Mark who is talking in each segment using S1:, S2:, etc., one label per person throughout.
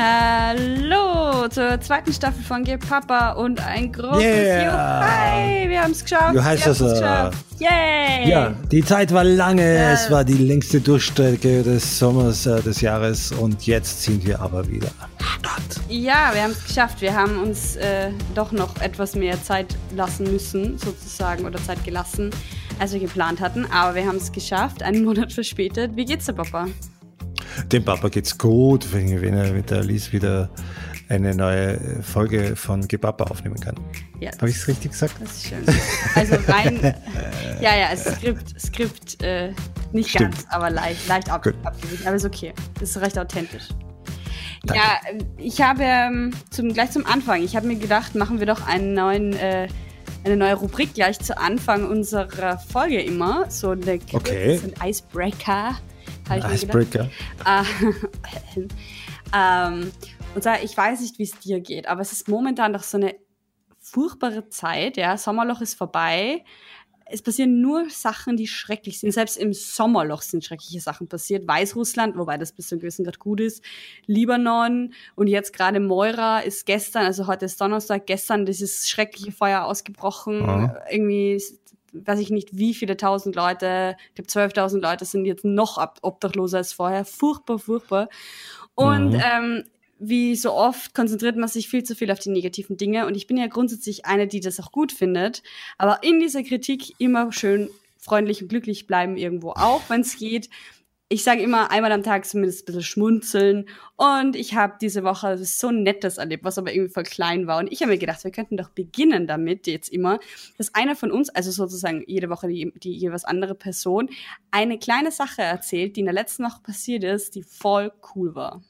S1: Hallo zur zweiten Staffel von Gay Papa und ein großes
S2: Yeah.
S1: Hi, wir haben es geschafft.
S2: Du heißt äh,
S1: geschafft. Yay!
S2: Ja, die Zeit war lange.
S1: Ja.
S2: Es war die längste Durchstrecke des Sommers äh, des Jahres und jetzt sind wir aber wieder am Start.
S1: Ja, wir haben es geschafft. Wir haben uns äh, doch noch etwas mehr Zeit lassen müssen, sozusagen, oder Zeit gelassen, als wir geplant hatten. Aber wir haben es geschafft, einen Monat verspätet. Wie geht's dir, Papa?
S2: Dem Papa geht's gut, wenn er mit der Alice wieder eine neue Folge von Gebappa aufnehmen kann.
S1: Ja,
S2: Habe ich es richtig gesagt?
S1: das ist schön. Also rein, ja, ja, es Skript, Skript äh, nicht
S2: Stimmt.
S1: ganz, aber leicht, leicht ab, abgewichen. Aber ist okay. Ist recht authentisch.
S2: Danke.
S1: Ja, ich habe ähm, zum, gleich zum Anfang, ich habe mir gedacht, machen wir doch einen neuen, äh, eine neue Rubrik gleich zu Anfang unserer Folge immer. So eine
S2: Okay.
S1: ein Icebreaker.
S2: Icebreaker.
S1: Äh, ähm, und zwar, ich weiß nicht, wie es dir geht, aber es ist momentan doch so eine furchtbare Zeit. Ja, Sommerloch ist vorbei. Es passieren nur Sachen, die schrecklich sind. Selbst im Sommerloch sind schreckliche Sachen passiert. Weißrussland, wobei das bis zu einem gewissen Grad gut ist. Libanon und jetzt gerade Moira ist gestern, also heute ist Donnerstag, gestern dieses schreckliche Feuer ausgebrochen.
S2: Aha.
S1: Irgendwie ist- weiß ich nicht, wie viele tausend Leute, ich glaube 12.000 Leute sind jetzt noch ob- obdachloser als vorher. Furchtbar, furchtbar. Und
S2: Mhm.
S1: ähm, wie so oft konzentriert man sich viel zu viel auf die negativen Dinge. Und ich bin ja grundsätzlich eine, die das auch gut findet. Aber in dieser Kritik immer schön freundlich und glücklich bleiben irgendwo auch, wenn es geht. Ich sage immer einmal am Tag zumindest ein bisschen schmunzeln. Und ich habe diese Woche so Nettes erlebt, was aber irgendwie voll klein war. Und ich habe mir gedacht, wir könnten doch beginnen damit jetzt immer, dass einer von uns, also sozusagen jede Woche die, die jeweils andere Person, eine kleine Sache erzählt, die in der letzten Woche passiert ist, die voll cool war.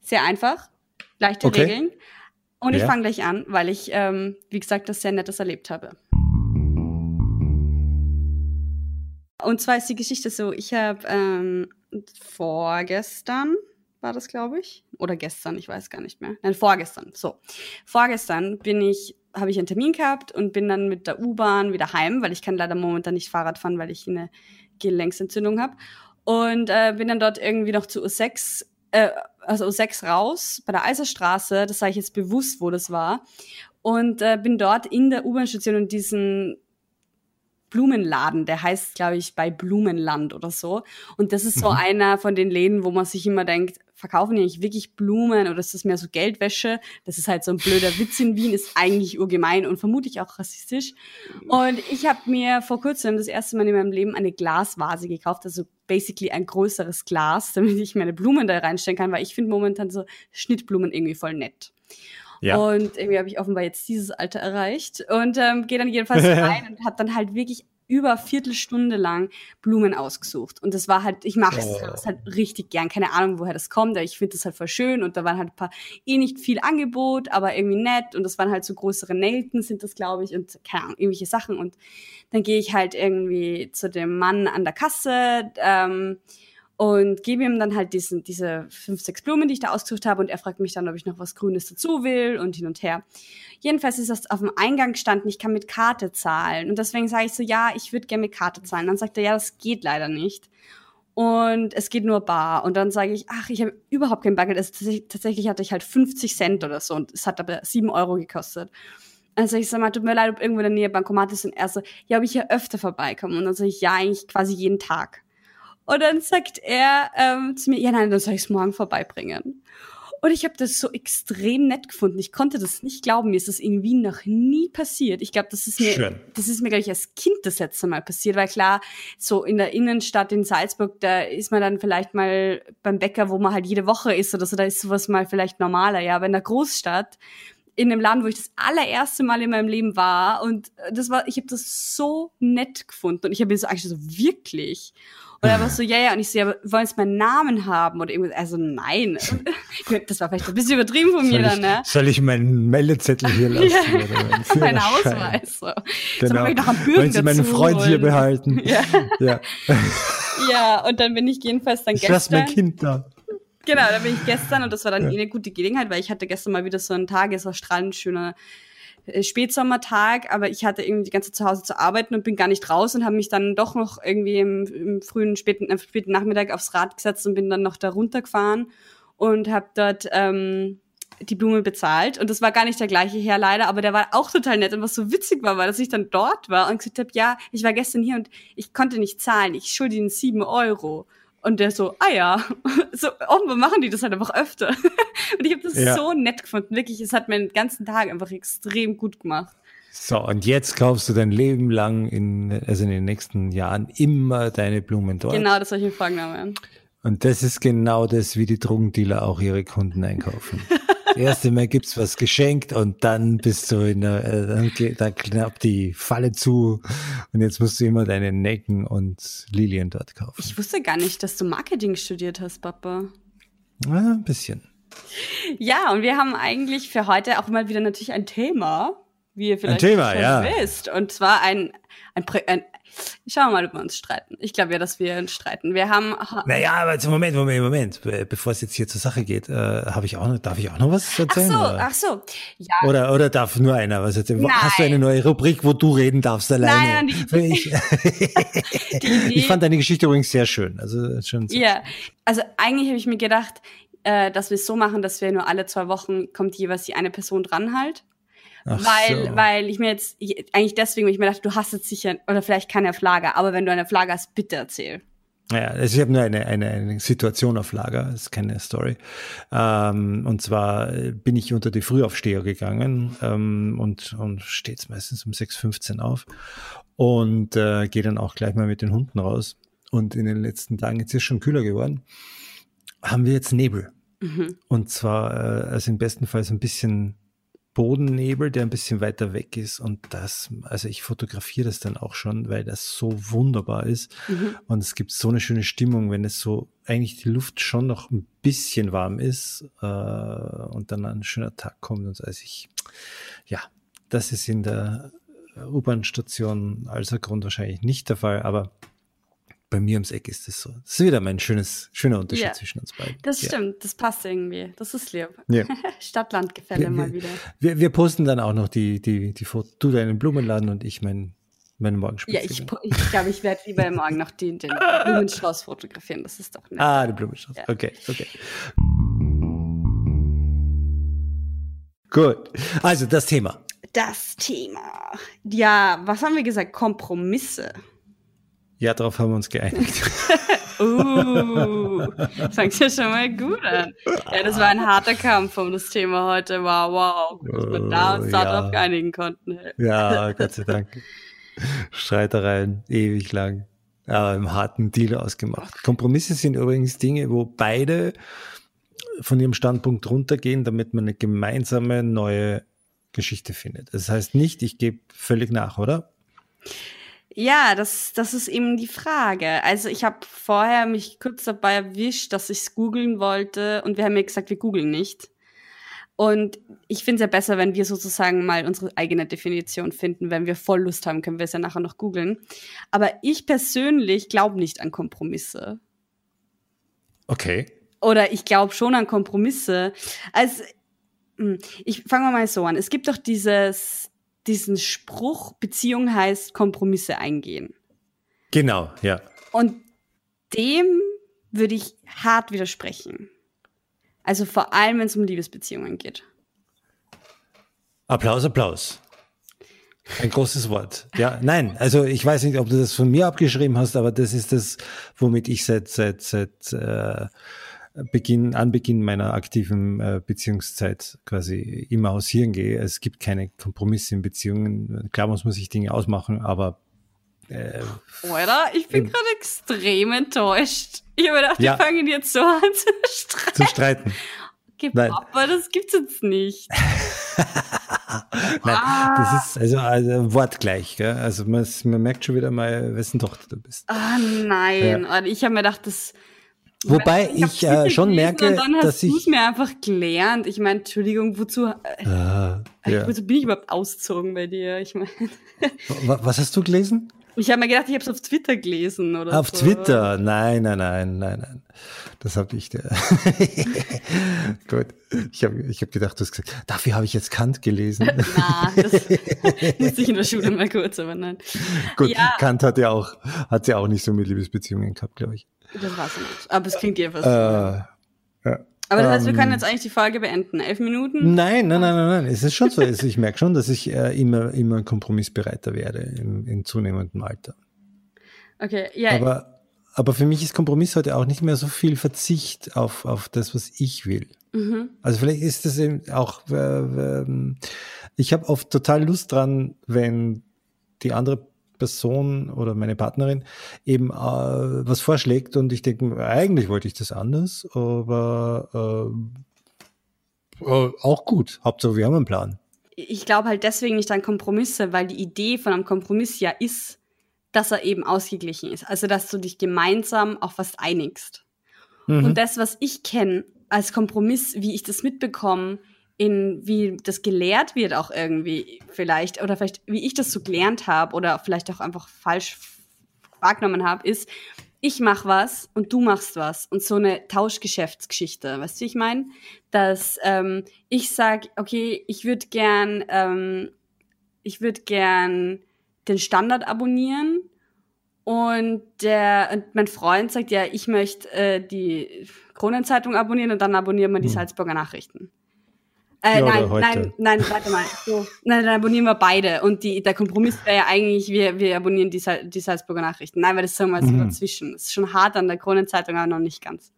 S1: Sehr einfach, leichte
S2: Okay.
S1: Regeln. Und ich
S2: Ja.
S1: fange gleich an, weil ich, ähm, wie gesagt, das sehr Nettes erlebt habe. Und zwar ist die Geschichte so, ich habe ähm, vorgestern, war das glaube ich, oder gestern, ich weiß gar nicht mehr. Nein, vorgestern, so. Vorgestern bin ich, habe ich einen Termin gehabt und bin dann mit der U-Bahn wieder heim, weil ich kann leider momentan nicht Fahrrad fahren, weil ich eine Gelenksentzündung habe. Und äh, bin dann dort irgendwie noch zu U6, äh, also U6 raus, bei der Eiserstraße, das sage ich jetzt bewusst, wo das war. Und äh, bin dort in der U-Bahn-Station und diesen Blumenladen, der heißt, glaube ich, bei Blumenland oder so. Und das ist so
S2: Mhm.
S1: einer von den Läden, wo man sich immer denkt, verkaufen die eigentlich wirklich Blumen oder ist das mehr so Geldwäsche? Das ist halt so ein blöder Witz in Wien, ist eigentlich urgemein und vermutlich auch rassistisch. Und ich habe mir vor kurzem das erste Mal in meinem Leben eine Glasvase gekauft, also basically ein größeres Glas, damit ich meine Blumen da reinstellen kann, weil ich finde momentan so Schnittblumen irgendwie voll nett.
S2: Ja.
S1: Und irgendwie habe ich offenbar jetzt dieses Alter erreicht und ähm, gehe dann jedenfalls rein und habe dann halt wirklich über Viertelstunde lang Blumen ausgesucht. Und das war halt, ich mache
S2: Oh.
S1: das halt richtig gern. Keine Ahnung, woher das kommt, aber ich finde das halt voll schön. Und da waren halt ein paar, eh nicht viel Angebot, aber irgendwie nett. Und das waren halt so größere Nelken sind das, glaube ich, und keine Ahnung, irgendwelche Sachen. Und dann gehe ich halt irgendwie zu dem Mann an der Kasse, ähm, und gebe ihm dann halt diesen, diese fünf, sechs Blumen, die ich da ausgesucht habe. Und er fragt mich dann, ob ich noch was Grünes dazu will und hin und her. Jedenfalls ist das auf dem Eingang gestanden, ich kann mit Karte zahlen. Und deswegen sage ich so, ja, ich würde gerne mit Karte zahlen. Dann sagt er, ja, das geht leider nicht. Und es geht nur bar. Und dann sage ich, ach, ich habe überhaupt kein Bargeld, also tatsächlich, tatsächlich hatte ich halt 50 Cent oder so. Und es hat aber sieben Euro gekostet. Sag ich, sag mal, tut mir leid, ob irgendwo in der Nähe Bankomat ist. Und er so, ja, ob ich hier öfter vorbeikomme. Und dann sage ich, ja, eigentlich quasi jeden Tag. Und dann sagt er ähm, zu mir, ja nein, dann soll ich es morgen vorbeibringen. Und ich habe das so extrem nett gefunden. Ich konnte das nicht glauben. Mir ist das in Wien noch nie passiert. Ich glaube, das ist mir,
S2: Schön.
S1: das ist mir glaube ich als Kind das letzte Mal passiert, weil klar, so in der Innenstadt in Salzburg, da ist man dann vielleicht mal beim Bäcker, wo man halt jede Woche ist oder so, da ist sowas mal vielleicht normaler. Ja, aber in der Großstadt, in dem Laden, wo ich das allererste Mal in meinem Leben war und das war, ich habe das so nett gefunden und ich habe mir so eigentlich so wirklich und er war so, ja, ja, und ich so, ja, wollen Sie meinen Namen haben oder irgendwas? Also nein. Das war vielleicht ein bisschen übertrieben von mir
S2: soll,
S1: dann, ne?
S2: ich, soll ich meinen Meldezettel hier lassen?
S1: Ja. Mein? Ausweis. So.
S2: Genau.
S1: Soll ich noch einen Bürger
S2: Wollen Sie meinen Freund hier
S1: holen?
S2: behalten?
S1: Ja.
S2: ja.
S1: ja, und dann bin ich jedenfalls dann
S2: Ich
S1: gestern.
S2: mein Kind da.
S1: Genau, da bin ich gestern und das war dann eh eine gute Gelegenheit, weil ich hatte gestern mal wieder so einen Tag, es war strahlend schöner Spätsommertag, aber ich hatte irgendwie die ganze Zeit zu Hause zu arbeiten und bin gar nicht raus und habe mich dann doch noch irgendwie im, im frühen, späten, äh, späten Nachmittag aufs Rad gesetzt und bin dann noch da runtergefahren und habe dort ähm, die Blume bezahlt. Und das war gar nicht der gleiche Herr leider, aber der war auch total nett. Und was so witzig war, war, dass ich dann dort war und gesagt habe, ja, ich war gestern hier und ich konnte nicht zahlen, ich schulde Ihnen sieben Euro. Und der so, ah ja, so offenbar machen die das halt einfach öfter. Und ich habe das ja. so nett gefunden, wirklich, es hat meinen ganzen Tag einfach extrem gut gemacht.
S2: So, und jetzt kaufst du dein Leben lang, in, also in den nächsten Jahren, immer deine Blumen dort.
S1: Genau, das soll ich mir vorgenommen.
S2: Und das ist genau das, wie die Drogendealer auch ihre Kunden einkaufen. Erste Mal gibt's was geschenkt und dann bist du in der, äh, dann, dann klappt die Falle zu und jetzt musst du immer deine Necken und Lilien dort kaufen.
S1: Ich wusste gar nicht, dass du Marketing studiert hast, Papa.
S2: Ja, ein bisschen.
S1: Ja, und wir haben eigentlich für heute auch mal wieder natürlich ein Thema, wie ihr vielleicht
S2: ein Thema, schon
S1: ja. wisst. Und zwar ein, ein, ein Schauen wir mal, ob wir uns streiten. Ich glaube ja, dass wir uns streiten. Wir haben.
S2: Naja, aber Moment, Moment, Moment. Bevor es jetzt hier zur Sache geht, äh, habe ich auch noch, darf ich auch noch was erzählen?
S1: Ach so, oder? ach so.
S2: Ja. Oder, oder darf nur einer was erzählen? Nein. Hast du eine neue Rubrik, wo du reden darfst alleine? Nein, die, ich, ich fand deine Geschichte übrigens sehr schön. Also schon.
S1: Ja, also eigentlich habe ich mir gedacht, äh, dass wir es so machen, dass wir nur alle zwei Wochen kommt jeweils die eine Person dran halt. Ach weil, so. weil ich mir jetzt, eigentlich deswegen, weil ich mir dachte, du hast jetzt sicher, oder vielleicht keine auf Lager, aber wenn du eine Flagge hast, bitte erzähl.
S2: Ja, also ich habe nur eine, eine, eine Situation auf Lager, das ist keine Story. Ähm, und zwar bin ich unter die Frühaufsteher gegangen ähm, und, und steht meistens um 6.15 auf und äh, gehe dann auch gleich mal mit den Hunden raus. Und in den letzten Tagen, jetzt ist es schon kühler geworden, haben wir jetzt Nebel. Mhm. Und zwar, äh, also im besten Fall so ein bisschen Bodennebel, der ein bisschen weiter weg ist. Und das, also ich fotografiere das dann auch schon, weil das so wunderbar ist. Mhm. Und es gibt so eine schöne Stimmung, wenn es so eigentlich die Luft schon noch ein bisschen warm ist äh, und dann ein schöner Tag kommt. Und also ich, ja, das ist in der U-Bahn-Station als Grund wahrscheinlich nicht der Fall, aber bei mir ums Eck ist es so. Das ist wieder mein schönes, schöner Unterschied ja, zwischen uns beiden.
S1: Das ja. stimmt, das passt irgendwie. Das ist lieb. Ja. Stadt-Land-Gefälle mal wieder.
S2: Wir, wir, posten dann auch noch die, die, die Fotos. Du deinen Blumenladen und ich mein, meine Morgenspitze.
S1: Ja, ich glaube, ich, glaub, ich werde lieber morgen noch den, den Blumenstrauß fotografieren. Das ist doch nett.
S2: Ah, den Blumenstrauß. Ja. Okay, okay. Gut. Also das Thema.
S1: Das Thema. Ja, was haben wir gesagt? Kompromisse.
S2: Ja, darauf haben wir uns geeinigt.
S1: uh, fängt ja schon mal gut an. Ja, das war ein harter Kampf um das Thema heute. Wow, wow. Dass wir da uns oh, darauf ja. einigen konnten.
S2: Ja, Gott sei Dank. Streitereien, ewig lang. Aber im harten Deal ausgemacht. Kompromisse sind übrigens Dinge, wo beide von ihrem Standpunkt runtergehen, damit man eine gemeinsame neue Geschichte findet. Das heißt nicht, ich gebe völlig nach, oder?
S1: Ja, das, das ist eben die Frage. Also ich habe vorher mich kurz dabei erwischt, dass ich es googeln wollte und wir haben mir gesagt, wir googeln nicht. Und ich finde es ja besser, wenn wir sozusagen mal unsere eigene Definition finden. Wenn wir voll Lust haben, können wir es ja nachher noch googeln. Aber ich persönlich glaube nicht an Kompromisse.
S2: Okay.
S1: Oder ich glaube schon an Kompromisse. Also, hm, ich fange mal so an. Es gibt doch dieses, diesen Spruch, Beziehung heißt Kompromisse eingehen.
S2: Genau, ja.
S1: Und dem würde ich hart widersprechen. Also vor allem, wenn es um Liebesbeziehungen geht.
S2: Applaus, Applaus. Ein großes Wort. Ja, nein, also ich weiß nicht, ob du das von mir abgeschrieben hast, aber das ist das, womit ich seit seit seit äh, Beginn, Anbeginn meiner aktiven äh, Beziehungszeit quasi immer hausieren gehe. Es gibt keine Kompromisse in Beziehungen. Klar muss man sich Dinge ausmachen, aber
S1: äh, Oder? Ich bin gerade extrem enttäuscht. Ich habe gedacht, ja. wir fangen jetzt so an zu streiten.
S2: Zu streiten.
S1: Okay, Nein. Papa, das gibt's jetzt nicht.
S2: Nein, ah. das ist also, also wortgleich. Gell? Also man, man, merkt schon wieder mal, wessen Tochter du bist.
S1: Ah nein, ja. ich habe mir gedacht, das
S2: Wobei ich, ich äh, schon merke,
S1: dann
S2: dass ich
S1: es mir einfach gelernt. Ich meine, Entschuldigung, wozu, äh, ah, ja. wozu bin ich überhaupt ausgezogen bei dir? Ich meine,
S2: was hast du gelesen?
S1: Ich habe mir gedacht, ich habe es auf Twitter gelesen oder
S2: Auf so. Twitter? Nein, nein, nein, nein, nein. Das habe ich. Gut. Ich habe ich hab gedacht, du hast gesagt, dafür habe ich jetzt Kant gelesen.
S1: Na, das musste ich in der Schule mal kurz, aber nein.
S2: Gut, ja. Kant hat ja auch, hat ja auch nicht so mit Liebesbeziehungen gehabt, glaube ich.
S1: Das war's nicht. Aber es klingt jedenfalls.
S2: Äh, ja.
S1: Aber das heißt, wir können ähm, jetzt eigentlich die Folge beenden. Elf Minuten?
S2: Nein, nein, nein, nein, nein. Es ist schon so. ich merke schon, dass ich äh, immer, immer kompromissbereiter werde im, in zunehmendem Alter.
S1: Okay, ja.
S2: Aber, aber für mich ist Kompromiss heute auch nicht mehr so viel Verzicht auf, auf das, was ich will. Mhm. Also vielleicht ist das eben auch, äh, äh, ich habe oft total Lust dran, wenn die andere Person oder meine Partnerin eben äh, was vorschlägt und ich denke, eigentlich wollte ich das anders, aber äh, äh, auch gut. Hauptsache, wir haben einen Plan.
S1: Ich glaube halt deswegen nicht an Kompromisse, weil die Idee von einem Kompromiss ja ist, dass er eben ausgeglichen ist. Also, dass du dich gemeinsam auf was einigst. Mhm. Und das, was ich kenne als Kompromiss, wie ich das mitbekomme, in wie das gelehrt wird auch irgendwie vielleicht oder vielleicht wie ich das so gelernt habe oder vielleicht auch einfach falsch wahrgenommen habe, ist ich mach was und du machst was und so eine Tauschgeschäftsgeschichte, weißt du, wie ich meine, dass ähm, ich sag, okay, ich würde gern, ähm, ich würde gern den Standard abonnieren und der und mein Freund sagt ja, ich möchte äh, die Kronenzeitung abonnieren und dann abonnieren wir die hm. Salzburger Nachrichten. Äh, nein, nein, nein, warte mal. So, nein, dann abonnieren wir beide. Und die, der Kompromiss wäre ja eigentlich, wir, wir abonnieren die, die Salzburger Nachrichten. Nein, weil das sagen wir jetzt mhm. dazwischen. Das ist schon hart an der Kronenzeitung, aber noch nicht ganz.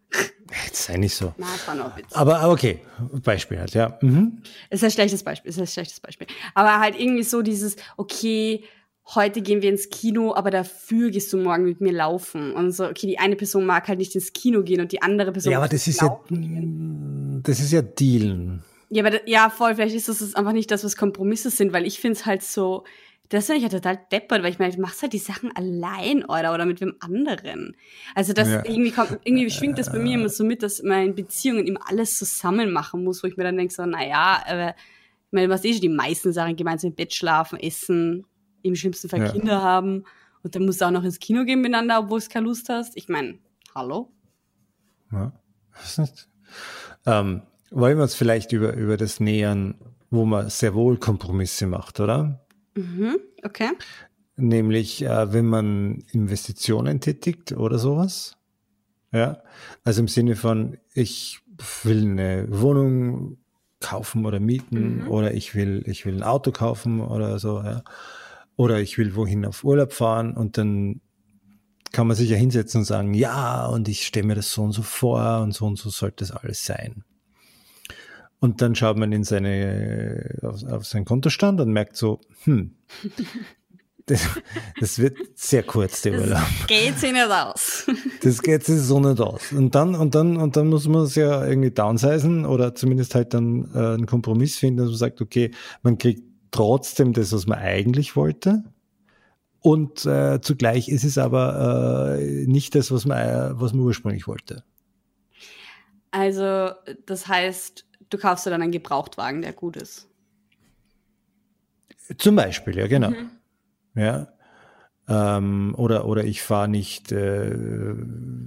S2: Jetzt sei nicht so.
S1: Na, das war noch Witz.
S2: Aber okay, Beispiel halt, ja. Mhm.
S1: Ist ein schlechtes Beispiel, ist ein schlechtes Beispiel. Aber halt irgendwie so dieses, okay, heute gehen wir ins Kino, aber dafür gehst du morgen mit mir laufen. Und so, okay, die eine Person mag halt nicht ins Kino gehen und die andere Person.
S2: Ja, aber das ist ja, gehen. das ist ja Dealen.
S1: Ja, aber ja, voll, vielleicht ist das einfach nicht das, was Kompromisse sind, weil ich finde es halt so, das finde ich ja total deppert, weil ich meine, du machst halt die Sachen allein, oder, oder mit wem anderen. Also das ja. irgendwie kommt, irgendwie schwingt das bei mir immer so mit, dass man in Beziehungen immer alles zusammen machen muss, wo ich mir dann denke, so, naja, aber ich meine, was eh schon die meisten Sachen, gemeinsam im Bett schlafen, essen, im schlimmsten Fall ja. Kinder haben und dann musst du auch noch ins Kino gehen miteinander, obwohl du keine Lust hast. Ich meine, hallo?
S2: Ja. Ähm, wollen wir uns vielleicht über, über das nähern, wo man sehr wohl Kompromisse macht, oder?
S1: Mhm, okay.
S2: Nämlich, äh, wenn man Investitionen tätigt oder sowas. Ja, also im Sinne von, ich will eine Wohnung kaufen oder mieten mhm. oder ich will, ich will ein Auto kaufen oder so, ja. Oder ich will wohin auf Urlaub fahren und dann kann man sich ja hinsetzen und sagen, ja, und ich stelle mir das so und so vor und so und so sollte das alles sein. Und dann schaut man in seine, auf, auf seinen Kontostand und merkt so, hm, das, das wird sehr kurz, der Urlaub.
S1: Das geht sich nicht aus.
S2: Das geht sich so nicht aus. Und dann, und dann, und dann muss man es ja irgendwie downsizen oder zumindest halt dann äh, einen Kompromiss finden, dass man sagt, okay, man kriegt trotzdem das, was man eigentlich wollte. Und äh, zugleich ist es aber äh, nicht das, was man, äh, was man ursprünglich wollte.
S1: Also, das heißt, du kaufst dir dann einen Gebrauchtwagen, der gut ist.
S2: Zum Beispiel, ja, genau. Mhm. Ja. Ähm, oder, oder ich fahre nicht äh,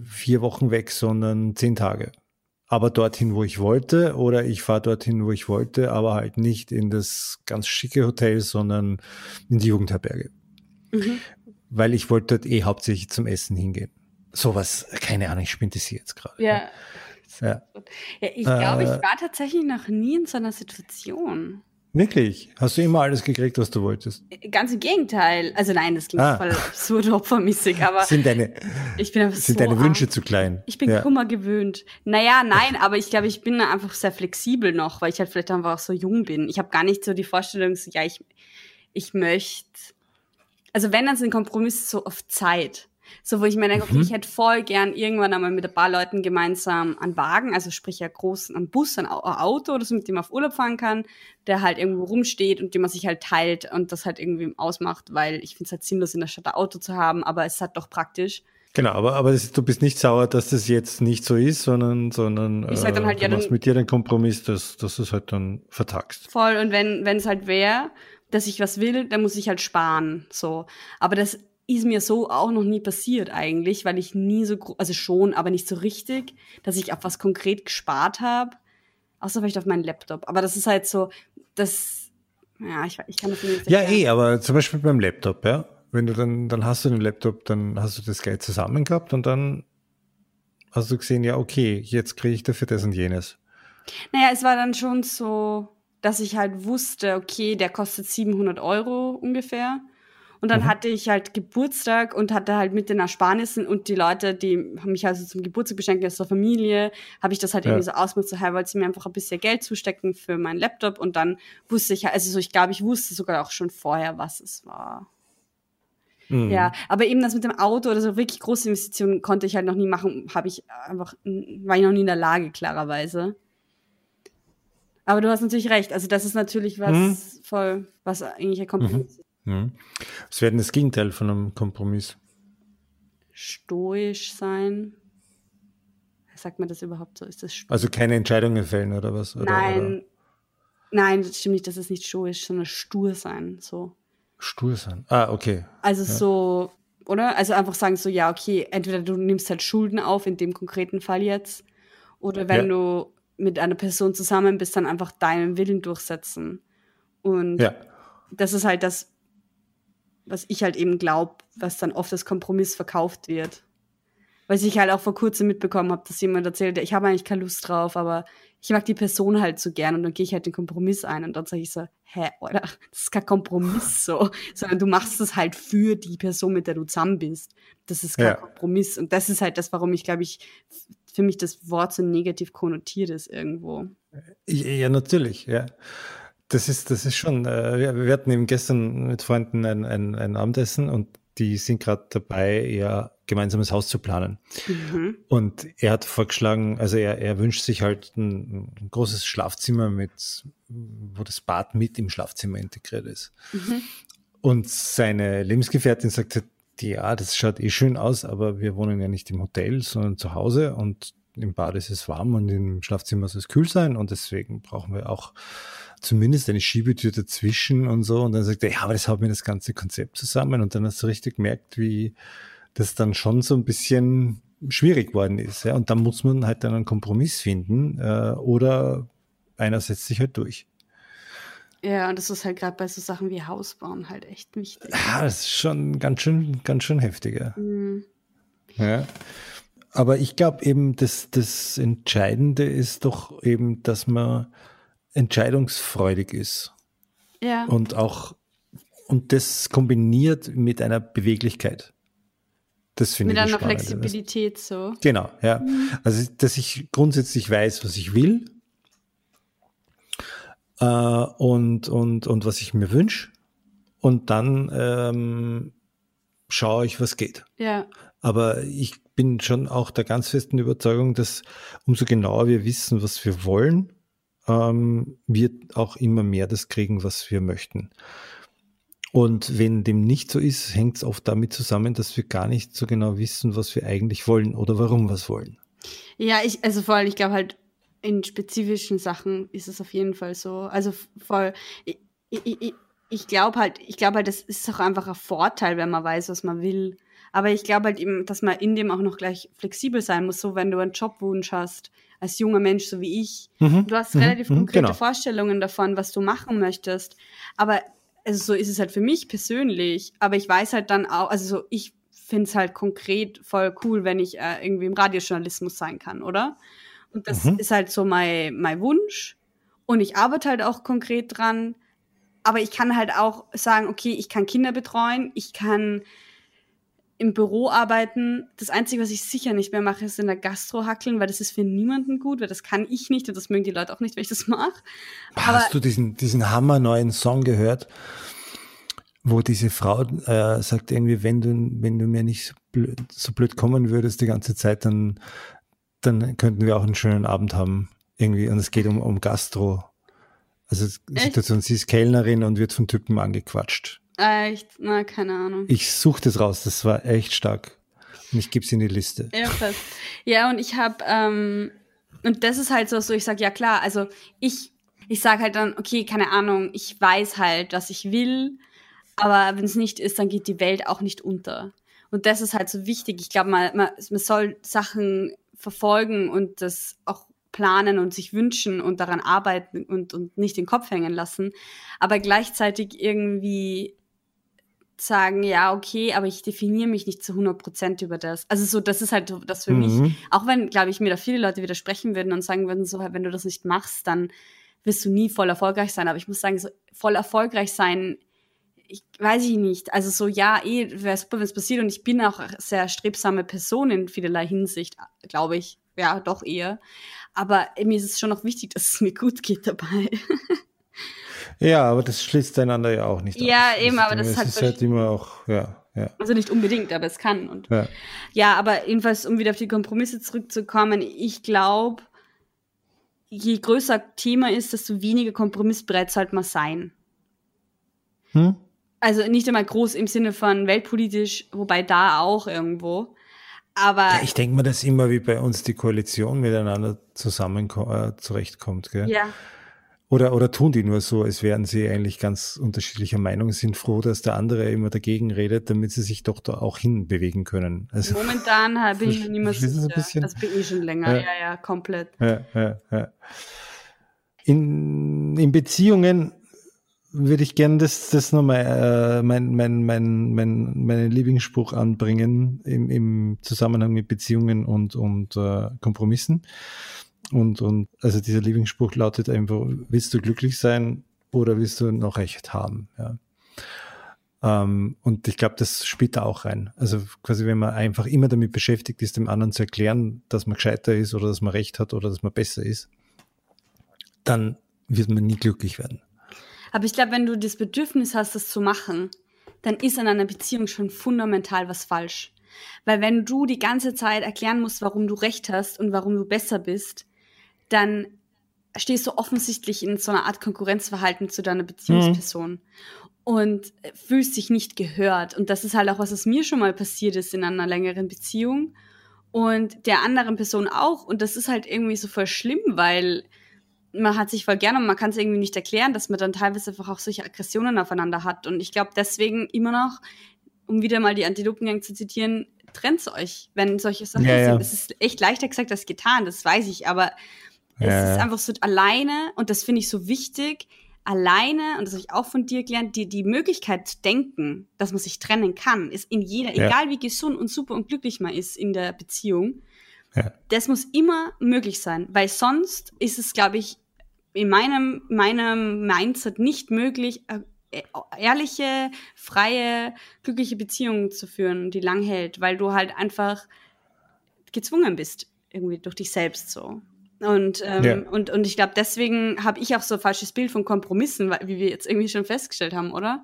S2: vier Wochen weg, sondern zehn Tage. Aber dorthin, wo ich wollte, oder ich fahre dorthin, wo ich wollte, aber halt nicht in das ganz schicke Hotel, sondern in die Jugendherberge. Mhm. Weil ich wollte dort eh hauptsächlich zum Essen hingehen. Sowas, keine Ahnung, ich spinne das hier jetzt gerade.
S1: Ja. Ja. Ja ich glaube, äh, ich war tatsächlich noch nie in so einer Situation.
S2: Wirklich? Hast du immer alles gekriegt, was du wolltest?
S1: Äh, ganz im Gegenteil. Also nein, das klingt ah. voll absurd opfermäßig, aber
S2: sind deine,
S1: ich bin
S2: sind so deine Wünsche arm. zu klein?
S1: Ich bin ja. Kummer gewöhnt. Naja, nein, aber ich glaube, ich bin einfach sehr flexibel noch, weil ich halt vielleicht einfach auch so jung bin. Ich habe gar nicht so die Vorstellung, so, ja, ich, ich möchte, also wenn dann sind Kompromisse so auf Zeit. So, wo ich mir denke, okay, mhm. ich hätte voll gern irgendwann einmal mit ein paar Leuten gemeinsam einen Wagen, also sprich ja großen, einen Bus, ein Auto oder so, mit dem man auf Urlaub fahren kann, der halt irgendwo rumsteht und den man sich halt teilt und das halt irgendwie ausmacht, weil ich finde es halt sinnlos, in der Stadt ein Auto zu haben, aber es ist halt doch praktisch.
S2: Genau, aber, aber das, du bist nicht sauer, dass das jetzt nicht so ist, sondern, sondern
S1: ich sag dann halt, äh, du
S2: ja, mit dir den Kompromiss, dass, dass du es halt dann vertagst.
S1: Voll, und wenn wenn es halt wäre, dass ich was will, dann muss ich halt sparen, so. Aber das ist mir so auch noch nie passiert eigentlich, weil ich nie so, also schon, aber nicht so richtig, dass ich auf was konkret gespart habe. Außer vielleicht auf meinen Laptop. Aber das ist halt so, das, ja, ich, ich kann das nicht
S2: Ja, eh, aber zum Beispiel beim Laptop, ja. Wenn du dann, dann hast du den Laptop, dann hast du das Geld zusammen gehabt und dann hast du gesehen, ja, okay, jetzt kriege ich dafür das und jenes.
S1: Naja, es war dann schon so, dass ich halt wusste, okay, der kostet 700 Euro ungefähr. Und dann mhm. hatte ich halt Geburtstag und hatte halt mit den Ersparnissen und die Leute, die haben mich also zum Geburtstag beschenkt aus der Familie, habe ich das halt ja. irgendwie so ausgemacht, so, hey, wollte sie mir einfach ein bisschen Geld zustecken für meinen Laptop und dann wusste ich, also so, ich glaube, ich wusste sogar auch schon vorher, was es war. Mhm. Ja, aber eben das mit dem Auto oder so wirklich große Investitionen konnte ich halt noch nie machen, habe ich einfach, war ich noch nie in der Lage, klarerweise. Aber du hast natürlich recht. Also das ist natürlich was mhm. voll, was eigentlich ein Kompromiss ist.
S2: Mhm. Mhm. Was wäre das Gegenteil von einem Kompromiss?
S1: Stoisch sein. Sagt man das überhaupt so? Ist das
S2: stoisch? Also keine Entscheidungen fällen oder was? Oder,
S1: nein,
S2: oder?
S1: nein, das stimmt nicht. Das ist nicht stoisch, sondern stur sein. So.
S2: Stur sein. Ah, okay.
S1: Also ja. so, oder? Also einfach sagen so, ja, okay, entweder du nimmst halt Schulden auf, in dem konkreten Fall jetzt, oder wenn ja. du mit einer Person zusammen bist, dann einfach deinen Willen durchsetzen. Und ja. das ist halt das, was ich halt eben glaube, was dann oft als Kompromiss verkauft wird. Weil ich halt auch vor kurzem mitbekommen habe, dass jemand erzählt, ich habe eigentlich keine Lust drauf, aber ich mag die Person halt so gern und dann gehe ich halt den Kompromiss ein und dann sage ich so, hä, oder? Das ist kein Kompromiss so, sondern du machst es halt für die Person, mit der du zusammen bist. Das ist kein ja. Kompromiss und das ist halt das, warum ich glaube ich für mich das Wort so negativ konnotiert ist irgendwo.
S2: Ja, natürlich, ja. Das ist, das ist schon, äh, wir, hatten eben gestern mit Freunden ein, ein, ein Abendessen und die sind gerade dabei, ihr gemeinsames Haus zu planen. Mhm. Und er hat vorgeschlagen, also er, er wünscht sich halt ein, ein, großes Schlafzimmer mit, wo das Bad mit im Schlafzimmer integriert ist. Mhm. Und seine Lebensgefährtin sagte, ja, das schaut eh schön aus, aber wir wohnen ja nicht im Hotel, sondern zu Hause und im Bad ist es warm und im Schlafzimmer soll es kühl sein und deswegen brauchen wir auch zumindest eine Schiebetür dazwischen und so. Und dann sagt er, ja, aber das haut mir das ganze Konzept zusammen. Und dann hast du richtig gemerkt, wie das dann schon so ein bisschen schwierig worden ist. Ja? Und da muss man halt dann einen Kompromiss finden äh, oder einer setzt sich halt durch.
S1: Ja, und das ist halt gerade bei so Sachen wie Hausbauen halt echt wichtig.
S2: Ja, das ist schon ganz schön, ganz schön heftiger. Mhm. Ja. Aber ich glaube eben, dass das Entscheidende ist doch eben, dass man entscheidungsfreudig ist.
S1: Ja.
S2: Und auch, und das kombiniert mit einer Beweglichkeit. Das finde ich Mit einer spannend.
S1: Flexibilität so.
S2: Genau, ja. Mhm. Also, dass ich grundsätzlich weiß, was ich will äh, und, und, und was ich mir wünsche. Und dann ähm, schaue ich, was geht.
S1: Ja.
S2: Aber ich bin schon auch der ganz festen Überzeugung, dass umso genauer wir wissen, was wir wollen, ähm, wir auch immer mehr das kriegen, was wir möchten. Und wenn dem nicht so ist, hängt es oft damit zusammen, dass wir gar nicht so genau wissen, was wir eigentlich wollen oder warum wir es wollen.
S1: Ja, ich, also vor allem, ich glaube halt, in spezifischen Sachen ist es auf jeden Fall so. Also voll, ich, ich, ich glaube halt, ich glaube halt, das ist auch einfach ein Vorteil, wenn man weiß, was man will. Aber ich glaube halt eben, dass man in dem auch noch gleich flexibel sein muss, so wenn du einen Jobwunsch hast, als junger Mensch, so wie ich. Mhm. Du hast mhm. relativ mhm. konkrete genau. Vorstellungen davon, was du machen möchtest. Aber also so ist es halt für mich persönlich. Aber ich weiß halt dann auch, also so, ich finde es halt konkret voll cool, wenn ich äh, irgendwie im Radiojournalismus sein kann, oder? Und das mhm. ist halt so mein, mein Wunsch. Und ich arbeite halt auch konkret dran. Aber ich kann halt auch sagen, okay, ich kann Kinder betreuen, ich kann im Büro arbeiten. Das Einzige, was ich sicher nicht mehr mache, ist in der Gastro hackeln, weil das ist für niemanden gut, weil das kann ich nicht und das mögen die Leute auch nicht, wenn ich das mache.
S2: Hast du diesen, diesen hammer neuen Song gehört, wo diese Frau äh, sagt irgendwie, wenn du, wenn du mir nicht so blöd, so blöd kommen würdest die ganze Zeit, dann, dann könnten wir auch einen schönen Abend haben. Irgendwie. Und es geht um, um Gastro. Also Situation, sie ist Kellnerin und wird von Typen angequatscht.
S1: Echt? Na, keine Ahnung.
S2: Ich suche das raus, das war echt stark. Und ich gebe es in die Liste.
S1: Ja, fast. Ja, und ich habe, ähm, und das ist halt so, so ich sage, ja klar, also ich, ich sage halt dann, okay, keine Ahnung, ich weiß halt, was ich will, aber wenn es nicht ist, dann geht die Welt auch nicht unter. Und das ist halt so wichtig. Ich glaube, man, man, man soll Sachen verfolgen und das auch planen und sich wünschen und daran arbeiten und, und nicht den Kopf hängen lassen. Aber gleichzeitig irgendwie sagen, ja, okay, aber ich definiere mich nicht zu 100 Prozent über das. Also so, das ist halt das für
S2: Mhm.
S1: mich. Auch wenn, glaube ich, mir da viele Leute widersprechen würden und sagen würden, so, wenn du das nicht machst, dann wirst du nie voll erfolgreich sein. Aber ich muss sagen, so voll erfolgreich sein, ich weiß ich nicht. Also so, ja, eh, wäre super, wenn es passiert. Und ich bin auch eine sehr strebsame Person in vielerlei Hinsicht, glaube ich. Ja, doch eher. Aber mir ist es schon noch wichtig, dass es mir gut geht dabei.
S2: Ja, aber das schließt einander ja auch nicht
S1: Ja,
S2: aus.
S1: eben,
S2: Also,
S1: aber das
S2: es
S1: ist halt
S2: ist halt immer auch, ja, ja.
S1: Also nicht unbedingt, aber es kann. Und
S2: ja.
S1: Ja, aber jedenfalls, um wieder auf die Kompromisse zurückzukommen, ich glaube, je größer Thema ist, desto weniger kompromissbereit sollte man sein.
S2: Hm?
S1: Also nicht einmal groß im Sinne von weltpolitisch, wobei da auch irgendwo. Aber
S2: Ja, ich denke mal, dass immer wie bei uns die Koalition miteinander zusammen äh, zurechtkommt. Gell?
S1: ja,
S2: Oder, oder tun die nur so, als wären sie eigentlich ganz unterschiedlicher Meinung, sind froh, dass der andere immer dagegen redet, damit sie sich doch da auch hinbewegen können. Also,
S1: momentan bin ich mir nicht mehr sicher. Das bin ich schon länger.
S2: Ja.
S1: Ja, ja, komplett.
S2: ja, ja, ja. In, in Beziehungen würde ich gerne das, das nochmal, äh, mein, mein, mein, mein, meinen Lieblingsspruch anbringen im, im Zusammenhang mit Beziehungen und, und äh, Kompromissen. Und, und also dieser Lieblingsspruch lautet einfach, willst du glücklich sein oder willst du noch recht haben? Ja. Ähm, und ich glaube, das spielt da auch rein. Also quasi, wenn man einfach immer damit beschäftigt ist, dem anderen zu erklären, dass man gescheiter ist oder dass man recht hat oder dass man besser ist, dann wird man nie glücklich werden.
S1: Aber ich glaube, wenn du das Bedürfnis hast, das zu machen, dann ist an einer Beziehung schon fundamental was falsch. Weil wenn du die ganze Zeit erklären musst, warum du recht hast und warum du besser bist, dann stehst du offensichtlich in so einer Art Konkurrenzverhalten zu deiner Beziehungsperson und fühlst dich nicht gehört. Und das ist halt auch was, was mir schon mal passiert ist in einer längeren Beziehung und der anderen Person auch. Und das ist halt irgendwie so voll schlimm, weil man hat sich voll gerne und man kann es irgendwie nicht erklären, dass man dann teilweise einfach auch solche Aggressionen aufeinander hat. Und ich glaube deswegen immer noch, um wieder mal die Antilopengang zu zitieren, trennt euch, wenn solche Sachen
S2: Ja,
S1: sind. Es ist echt leichter gesagt als getan, das weiß ich, aber es
S2: ja.
S1: ist einfach so alleine und das finde ich so wichtig, alleine, und das habe ich auch von dir gelernt, die, die Möglichkeit zu denken, dass man sich trennen kann, ist in jeder,
S2: Ja.
S1: egal wie gesund und super und glücklich man ist in der Beziehung,
S2: Ja.
S1: das muss immer möglich sein, weil sonst ist es, glaube ich, in meinem, meinem Mindset nicht möglich, äh, äh, ehrliche, freie, glückliche Beziehungen zu führen, die lang hält, weil du halt einfach gezwungen bist, irgendwie durch dich selbst so. Und, ähm,
S2: Ja.
S1: und, und ich glaube, deswegen habe ich auch so ein falsches Bild von Kompromissen, wie wir jetzt irgendwie schon festgestellt haben, oder?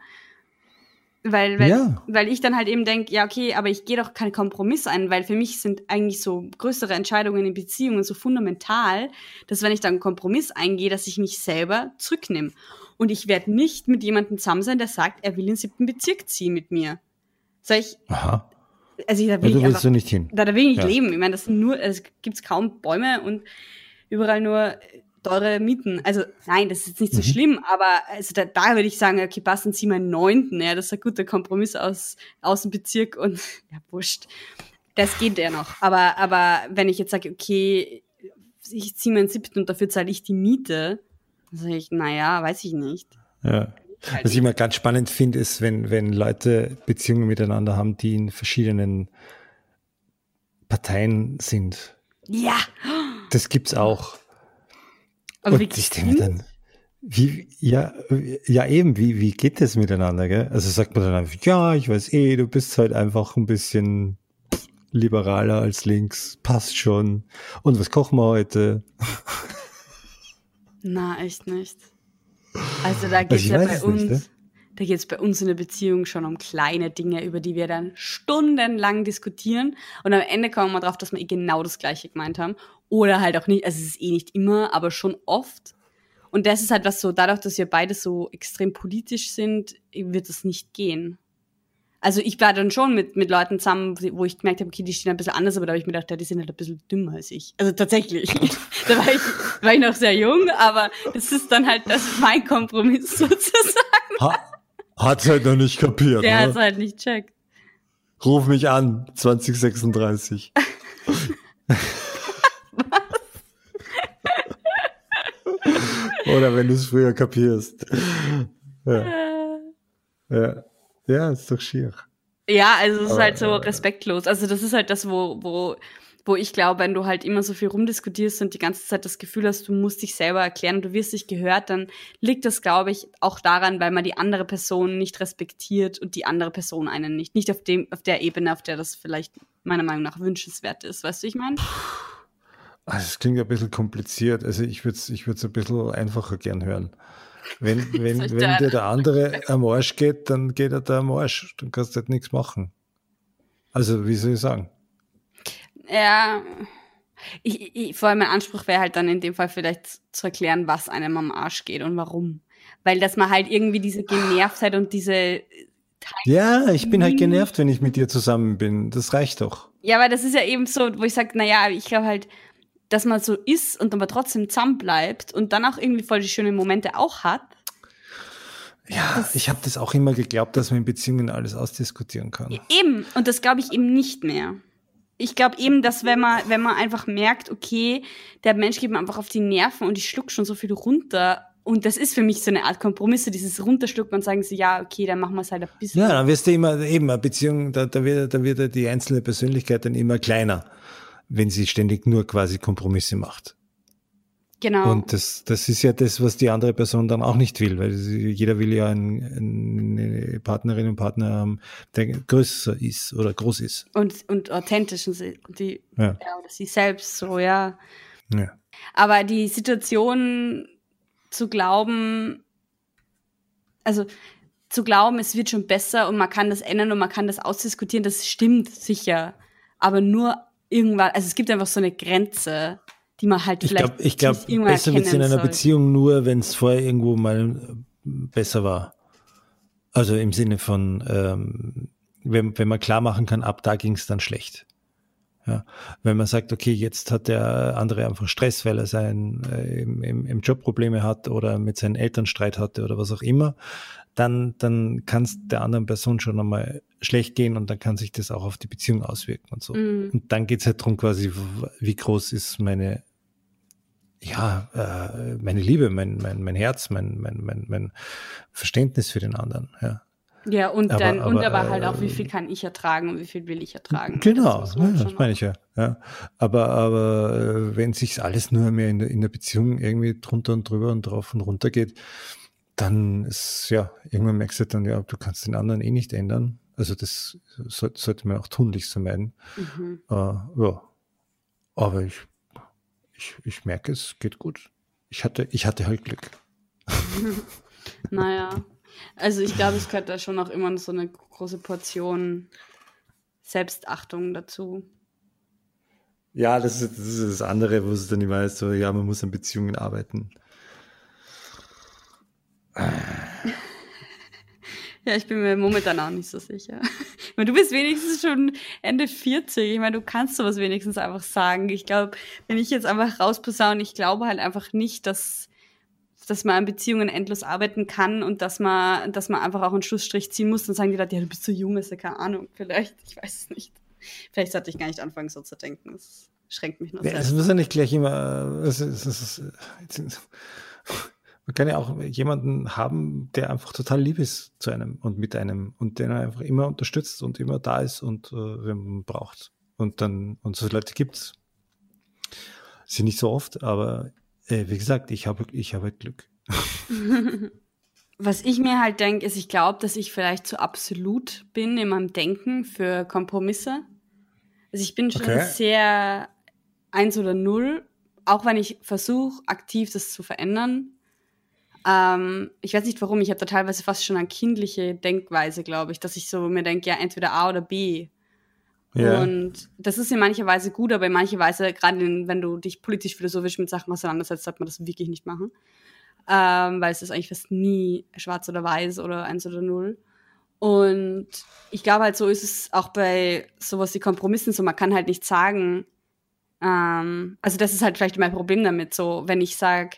S1: Weil, weil,
S2: Ja.
S1: weil ich dann halt eben denke, ja, okay, aber ich gehe doch keinen Kompromiss ein, weil für mich sind eigentlich so größere Entscheidungen in Beziehungen so fundamental, dass wenn ich dann einen Kompromiss eingehe, dass ich mich selber zurücknehme. Und ich werde nicht mit jemandem zusammen sein, der sagt, er will in den siebten Bezirk ziehen mit mir. Sag ich,
S2: Aha.
S1: also da
S2: Ja,
S1: will
S2: du
S1: ich
S2: willst
S1: einfach,
S2: du nicht hin.
S1: da, da will ich nicht
S2: Ja.
S1: leben. Ich meine, das sind nur, es gibt kaum Bäume und überall nur teure Mieten. Also nein, das ist jetzt nicht so
S2: Mhm.
S1: schlimm, aber also da, da würde ich sagen, okay, passen Sie meinen neunten, ja, das ist ein guter Kompromiss aus, aus dem Bezirk und ja, wurscht. Das geht ja noch. Aber, aber wenn ich jetzt sage, okay, ich ziehe meinen siebten und dafür zahle ich die Miete, dann sage ich, naja, weiß ich nicht.
S2: Ja. Was ich immer ganz spannend finde, ist, wenn, wenn Leute Beziehungen miteinander haben, die in verschiedenen Parteien sind.
S1: Ja,
S2: Das gibt's auch.
S1: aber wie
S2: Und ich denke dann, wie, ja, ja eben, wie, wie geht das miteinander, gell? Also sagt man dann einfach, ja, ich weiß eh, du bist halt einfach ein bisschen liberaler als links, passt schon. Und was kochen wir heute?
S1: Na, echt nicht. Also da
S2: Also
S1: geht's
S2: ich
S1: ja bei uns,
S2: nicht, ne?
S1: Da geht's bei uns in der Beziehung schon um kleine Dinge, über die wir dann stundenlang diskutieren und am Ende kommen wir drauf, dass wir eh genau das Gleiche gemeint haben oder halt auch nicht, also es ist eh nicht immer, aber schon oft. Und das ist halt was so, dadurch, dass wir beide so extrem politisch sind, wird es nicht gehen. Also ich war dann schon mit, mit Leuten zusammen, wo ich gemerkt habe, okay, die stehen ein bisschen anders, aber da habe ich mir gedacht, ja, die sind halt ein bisschen dümmer als ich. Also tatsächlich. da war ich, war ich noch sehr jung, aber das ist dann halt das ist mein Kompromiss sozusagen.
S2: Hat's halt noch nicht kapiert.
S1: Der hat
S2: ne?
S1: es halt nicht checkt.
S2: Ruf mich an, 2036. Oder wenn du es früher kapierst. Ja. ja. Ja, ist doch schier.
S1: Ja, also es ist halt so respektlos. Also das ist halt das, wo, wo, wo ich glaube, wenn du halt immer so viel rumdiskutierst und die ganze Zeit das Gefühl hast, du musst dich selber erklären und du wirst dich gehört, dann liegt das, glaube ich, auch daran, weil man die andere Person nicht respektiert und die andere Person einen nicht. Nicht auf dem, auf der Ebene, auf der das vielleicht meiner Meinung nach wünschenswert ist. Weißt du, ich meine?
S2: Also es klingt ein bisschen kompliziert. Also ich würde es ich würd's ein bisschen einfacher gern hören. Wenn, wenn, wenn dir der andere am Arsch geht, dann geht er da am Arsch. Dann kannst du halt nichts machen. Also, wie soll ich sagen?
S1: Ja, ich, ich, vor allem mein Anspruch wäre halt dann in dem Fall vielleicht zu erklären, was einem am Arsch geht und warum. Weil dass man halt irgendwie diese Genervtheit und diese
S2: ja, ich bin halt genervt, wenn ich mit dir zusammen bin. Das reicht doch.
S1: Ja, aber das ist ja eben so, wo ich sage, naja, ich glaube halt, dass man so ist und aber trotzdem zusammen bleibt und dann auch irgendwie voll die schönen Momente auch hat.
S2: Ja, das ich habe das auch immer geglaubt, dass man in Beziehungen alles ausdiskutieren kann.
S1: Eben, und das glaube ich eben nicht mehr. Ich glaube eben, dass wenn man, wenn man einfach merkt, okay, der Mensch geht mir einfach auf die Nerven und ich schluck schon so viel runter. Und das ist für mich so eine Art Kompromisse, dieses Runterschlucken und sagen sie, ja, okay, dann machen wir es halt ein bisschen.
S2: Ja, dann wirst du immer, eben, eine Beziehung, da, da, wird, da wird die einzelne Persönlichkeit dann immer kleiner wenn sie ständig nur quasi Kompromisse macht.
S1: Genau.
S2: Und das, das ist ja das, was die andere Person dann auch nicht will, weil sie, jeder will ja ein, eine Partnerin und Partner haben, der größer ist oder groß ist.
S1: Und, und authentisch und die, ja. ja. oder sie selbst so, ja.
S2: ja.
S1: Aber die Situation zu glauben, also zu glauben, es wird schon besser und man kann das ändern und man kann das ausdiskutieren, das stimmt sicher. Aber nur irgendwann, also es gibt einfach so eine Grenze, die man halt
S2: ich vielleicht glaub, Ich glaube, besser wird es in einer soll. Beziehung nur, wenn es vorher irgendwo mal besser war. Also im Sinne von, ähm, wenn, wenn man klar machen kann, ab da ging es dann schlecht. Ja, wenn man sagt, okay, jetzt hat der andere einfach Stress, weil er sein äh, im, im, im Job Probleme hat oder mit seinen Eltern Streit hatte oder was auch immer, dann, dann kann es der anderen Person schon einmal schlecht gehen und dann kann sich das auch auf die Beziehung auswirken und so. Mm. Und dann geht es halt darum, quasi, wie groß ist meine, ja, äh, meine Liebe, mein, mein, mein Herz, mein, mein, mein, mein Verständnis für den anderen, ja.
S1: Ja, und aber, dann, aber, und aber halt auch, wie viel kann ich ertragen und wie viel will ich ertragen.
S2: Genau, das, ja, das meine ich ja. ja. Aber, aber äh, wenn sich alles nur mehr in der, in der Beziehung irgendwie drunter und drüber und drauf und runter geht, dann ist, ja, irgendwann merkst du dann, ja, du kannst den anderen eh nicht ändern. Also das sollte, sollte man auch tunlichst vermeiden. Mhm. Äh, ja. Aber ich, ich, ich merke, es geht gut. Ich hatte, ich hatte halt Glück.
S1: naja. Also ich glaube, es gehört da schon auch immer so eine große Portion Selbstachtung dazu.
S2: Ja, das ist, das ist das andere, wo es dann immer heißt, so, ja, man muss an Beziehungen arbeiten.
S1: Ja, ich bin mir momentan auch nicht so sicher. Meine, du bist wenigstens schon Ende 40. Ich meine, du kannst sowas wenigstens einfach sagen. Ich glaube, wenn ich jetzt einfach rausposaune, ich glaube halt einfach nicht, dass, dass man an Beziehungen endlos arbeiten kann und dass man, dass man einfach auch einen Schlussstrich ziehen muss. Dann sagen die Leute, ja, du bist zu jung, ist ja keine Ahnung. Vielleicht, ich weiß es nicht. Vielleicht sollte ich gar nicht anfangen, so zu denken. Das schränkt mich nur
S2: sehr. Ja, es muss ja nicht gleich immer, es ist, es ist, man kann ja auch jemanden haben, der einfach total lieb ist zu einem und mit einem und den er einfach immer unterstützt und immer da ist und äh, wenn man braucht. Und dann, und so Leute gibt's. Sie nicht so oft, aber äh, wie gesagt, ich habe ich habe halt Glück.
S1: Was ich mir halt denke, ist, ich glaube, dass ich vielleicht zu absolut bin in meinem Denken für Kompromisse. Also ich bin schon okay. sehr eins oder null, auch wenn ich versuche, aktiv das zu verändern ähm, ich weiß nicht warum, ich habe da teilweise fast schon eine kindliche Denkweise, glaube ich, dass ich so mir denke, ja, entweder A oder B. Ja. Und das ist in mancher Weise gut, aber in mancher Weise, gerade wenn du dich politisch-philosophisch mit Sachen auseinandersetzt, sollte man das wirklich nicht machen. Ähm, weil es ist eigentlich fast nie schwarz oder weiß oder eins oder null. Und ich glaube halt, so ist es auch bei sowas wie Kompromissen so. Man kann halt nicht sagen, ähm, also das ist halt vielleicht mein Problem damit, so, wenn ich sage,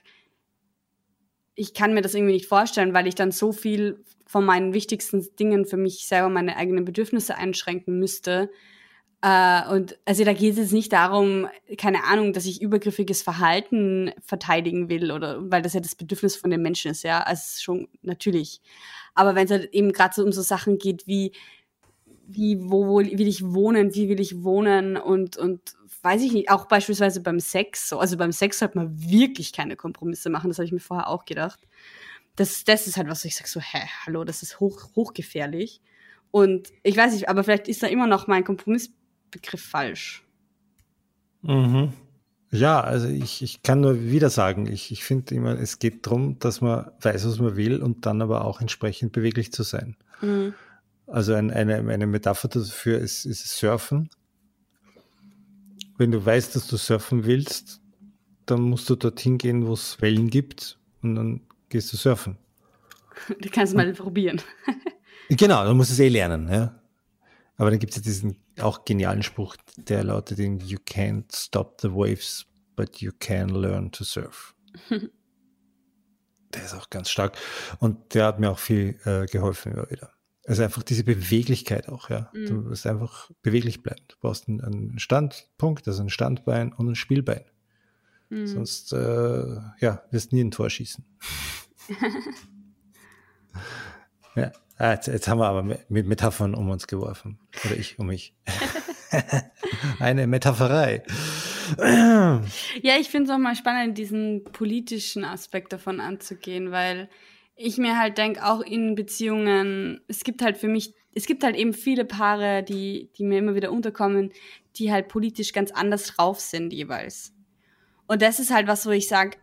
S1: ich kann mir das irgendwie nicht vorstellen, weil ich dann so viel von meinen wichtigsten Dingen für mich selber meine eigenen Bedürfnisse einschränken müsste, Äh, und also da geht es nicht darum, keine Ahnung, dass ich übergriffiges Verhalten verteidigen will oder weil das ja das Bedürfnis von den Menschen ist, ja, also schon natürlich. Aber wenn es halt eben gerade so um so Sachen geht wie wie wo, wo will ich wohnen, wie will ich wohnen und und weiß ich nicht, auch beispielsweise beim Sex so, also beim Sex sollte man wirklich keine Kompromisse machen, das habe ich mir vorher auch gedacht. Das, das ist halt was, ich sag so, hä, hallo, das ist hoch, hochgefährlich. Und ich weiß nicht, aber vielleicht ist da immer noch mein Kompromiss Begriff falsch.
S2: Mhm. Ja, also ich, ich kann nur wieder sagen, ich, ich finde immer, es geht darum, dass man weiß, was man will und dann aber auch entsprechend beweglich zu sein. Mhm. Also ein, eine, eine Metapher dafür ist, ist Surfen. Wenn du weißt, dass du surfen willst, dann musst du dorthin gehen, wo es Wellen gibt und dann gehst du surfen.
S1: Du kannst mal probieren.
S2: genau, du musst es eh lernen. Ja? Aber dann gibt es ja diesen auch genialen Spruch, der lautet You can't stop the waves, but you can learn to surf. der ist auch ganz stark und der hat mir auch viel äh, geholfen immer wieder. Also einfach diese Beweglichkeit auch, ja. Mhm. Du musst einfach beweglich bleiben. Du brauchst einen, einen Standpunkt, also ein Standbein und ein Spielbein. Mhm. Sonst, äh, ja, wirst nie ein Tor schießen. ja. Ah, jetzt, jetzt, haben wir aber mit Metaphern um uns geworfen. Oder ich um mich. Eine Metapherei.
S1: ja, ich finde es auch mal spannend, diesen politischen Aspekt davon anzugehen, weil ich mir halt denke, auch in Beziehungen, es gibt halt für mich, es gibt halt eben viele Paare, die, die mir immer wieder unterkommen, die halt politisch ganz anders drauf sind jeweils. Und das ist halt was, wo ich sage,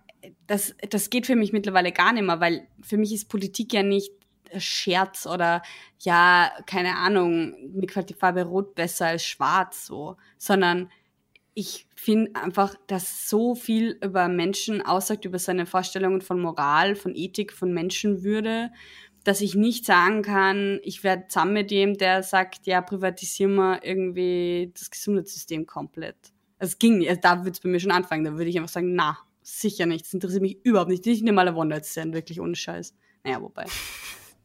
S1: das, das geht für mich mittlerweile gar nicht mehr, weil für mich ist Politik ja nicht Scherz oder ja, keine Ahnung, mir gefällt die Farbe rot besser als schwarz so, sondern ich finde einfach, dass so viel über Menschen aussagt, über seine Vorstellungen von Moral, von Ethik, von Menschenwürde, dass ich nicht sagen kann, ich werde zusammen mit dem, der sagt, ja, privatisieren wir irgendwie das Gesundheitssystem komplett. Es ging nicht, also da würde es bei mir schon anfangen, da würde ich einfach sagen, na, sicher nicht, das interessiert mich überhaupt nicht, nicht mal eine One-Night-Stand, wirklich ohne Scheiß. Naja, wobei.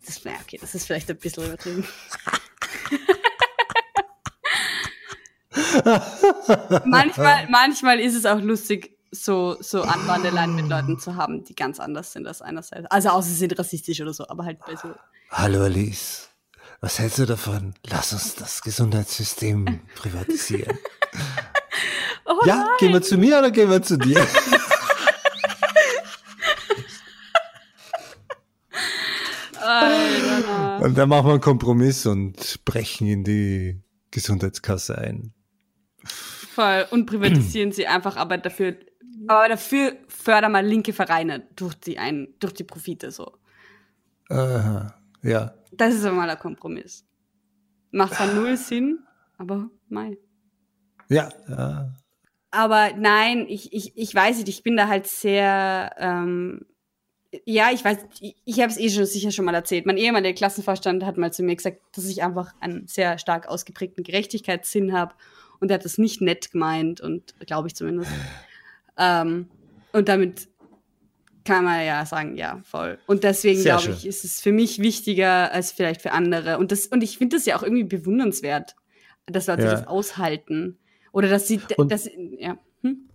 S1: Das, ja, okay, das ist vielleicht ein bisschen übertrieben. manchmal, manchmal ist es auch lustig, so, so Anwandeleien mit Leuten zu haben, die ganz anders sind als einerseits. Also außer sie sind rassistisch oder so, aber halt bei so.
S2: Hallo Alice, was hältst du davon? Lass uns das Gesundheitssystem privatisieren. oh ja, nein. gehen wir zu mir oder gehen wir zu dir? Und dann machen wir einen Kompromiss und brechen in die Gesundheitskasse ein.
S1: Voll. Und privatisieren sie einfach, aber dafür, aber dafür fördern wir linke Vereine durch die ein, durch die Profite so.
S2: Aha, ja.
S1: Das ist einmal ein Kompromiss. Macht zwar null Sinn, aber mei.
S2: Ja, ja.
S1: Aber nein, ich, ich, ich weiß nicht, ich bin da halt sehr ähm, ja, ich weiß, ich, ich habe es eh schon sicher schon mal erzählt. Mein ehemaliger Klassenvorstand hat mal zu mir gesagt, dass ich einfach einen sehr stark ausgeprägten Gerechtigkeitssinn habe und er hat das nicht nett gemeint und glaube ich zumindest. ähm, und damit kann man ja sagen, ja, voll. Und deswegen glaube ich, ist es für mich wichtiger als vielleicht für andere. Und das, und ich finde das ja auch irgendwie bewundernswert, dass Leute ja. das aushalten. Oder dass sie, und dass, ja. Hm?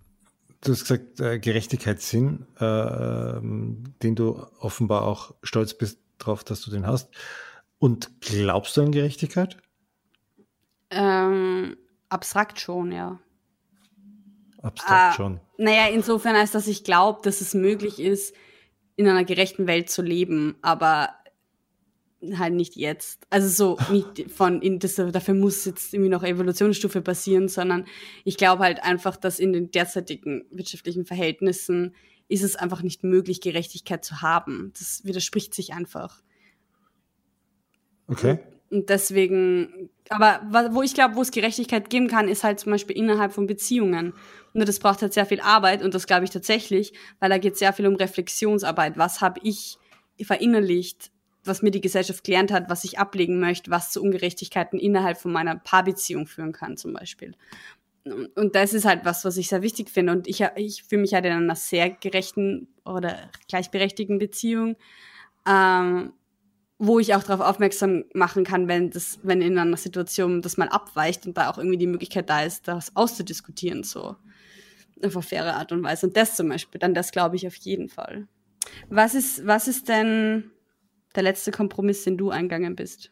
S2: du hast gesagt, äh, Gerechtigkeitssinn, äh, ähm, den du offenbar auch stolz bist drauf, dass du den hast. Und glaubst du an Gerechtigkeit?
S1: Ähm, abstrakt schon, ja.
S2: Abstrakt äh, schon.
S1: Naja, insofern als dass ich glaube, dass es möglich ist, in einer gerechten Welt zu leben, aber halt nicht jetzt. Also so nicht von in das, dafür muss jetzt irgendwie noch Evolutionsstufe passieren, sondern ich glaube halt einfach, dass in den derzeitigen wirtschaftlichen Verhältnissen ist es einfach nicht möglich, Gerechtigkeit zu haben. Das widerspricht sich einfach.
S2: Okay.
S1: Und deswegen, aber wo ich glaube, wo es Gerechtigkeit geben kann, ist halt zum Beispiel innerhalb von Beziehungen. Und das braucht halt sehr viel Arbeit und das glaube ich tatsächlich, weil da geht sehr viel um Reflexionsarbeit. Was habe ich verinnerlicht? was mir die Gesellschaft gelernt hat, was ich ablegen möchte, was zu Ungerechtigkeiten innerhalb von meiner Paarbeziehung führen kann, zum Beispiel. Und das ist halt was, was ich sehr wichtig finde. Und ich, ich fühle mich halt in einer sehr gerechten oder gleichberechtigten Beziehung. Ähm, wo ich auch darauf aufmerksam machen kann, wenn das, wenn in einer Situation das mal abweicht und da auch irgendwie die Möglichkeit da ist, das auszudiskutieren, so auf faire Art und Weise. Und das zum Beispiel, dann das glaube ich auf jeden Fall. Was ist, was ist denn der letzte Kompromiss, den du eingegangen bist?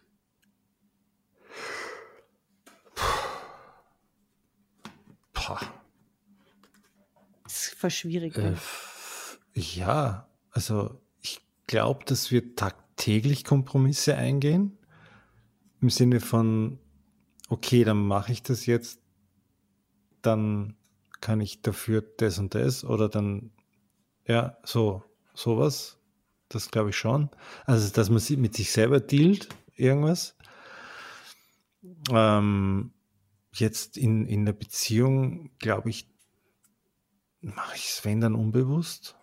S2: Boah.
S1: Das ist voll schwierig.
S2: Äh, ja, also ich glaube, dass wir tagtäglich Kompromisse eingehen. Im Sinne von, okay, dann mache ich das jetzt, dann kann ich dafür das und das oder dann, ja, so, sowas. Das glaube ich schon. Also, dass man mit sich selber dealt, irgendwas. Ähm, jetzt in, in der Beziehung, glaube ich, mache ich es, wenn dann unbewusst.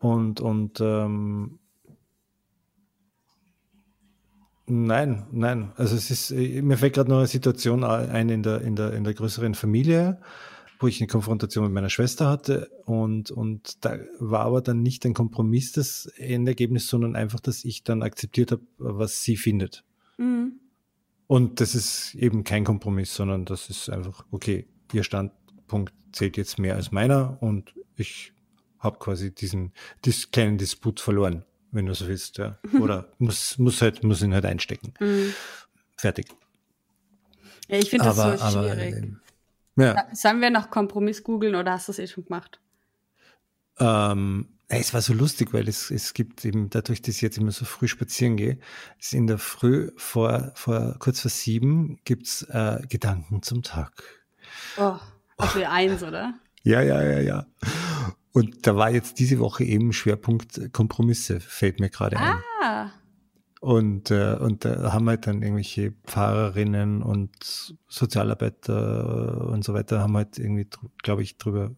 S2: Und, und ähm, nein, nein. Also es ist, mir fällt gerade noch eine Situation ein in der, in der, in der größeren Familie, wo ich eine Konfrontation mit meiner Schwester hatte und, und da war aber dann nicht ein Kompromiss das Endergebnis, sondern einfach, dass ich dann akzeptiert habe, was sie findet. Mhm. Und das ist eben kein Kompromiss, sondern das ist einfach, okay, ihr Standpunkt zählt jetzt mehr als meiner und ich habe quasi diesen, diesen kleinen Disput verloren, wenn du so willst, ja. Oder muss, muss halt, muss ihn halt einstecken. Mhm. Fertig.
S1: Ja, ich finde das aber, so schwierig. Aber, ja. Sollen wir noch Kompromiss googeln oder hast du es eh schon gemacht?
S2: Ähm, es war so lustig, weil es, es gibt eben, dadurch, dass ich jetzt immer so früh spazieren gehe, ist in der Früh vor, vor kurz vor sieben gibt's äh, Gedanken zum Tag.
S1: Oh, auf oh. eins, oder?
S2: Ja, ja, ja, ja. Und da war jetzt diese Woche eben Schwerpunkt Kompromisse, fällt mir gerade ein. Ah. Und, äh, und da haben halt dann irgendwelche Pfarrerinnen und Sozialarbeiter und so weiter, haben halt irgendwie, glaube ich, drüber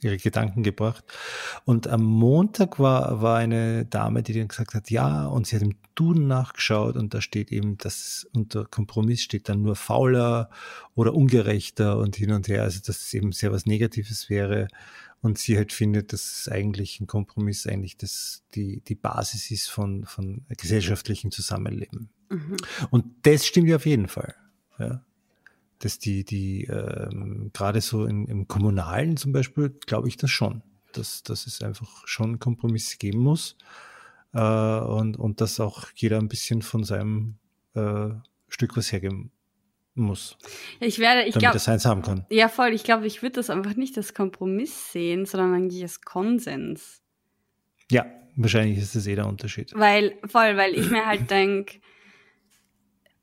S2: ihre Gedanken gebracht. Und am Montag war, war eine Dame, die dann gesagt hat, ja, und sie hat im Duden nachgeschaut und da steht eben, dass unter Kompromiss steht dann nur fauler oder ungerechter und hin und her, also dass es eben sehr was Negatives wäre. Und sie halt findet, dass eigentlich ein Kompromiss eigentlich das, die, die Basis ist von, von gesellschaftlichem Zusammenleben. Mhm. Und das stimmt ja auf jeden Fall. Ja dass die, die ähm, gerade so in, im Kommunalen zum Beispiel, glaube ich das schon, dass, dass es einfach schon Kompromisse geben muss äh, und, und dass auch jeder ein bisschen von seinem äh, Stück was hergeben muss.
S1: Ich werde, ich
S2: glaube, das eins haben kann.
S1: Ja, voll. Ich glaube, ich würde das einfach nicht als Kompromiss sehen, sondern eigentlich als Konsens.
S2: Ja, wahrscheinlich ist das eh der Unterschied.
S1: Weil, voll, weil ich mir halt denke,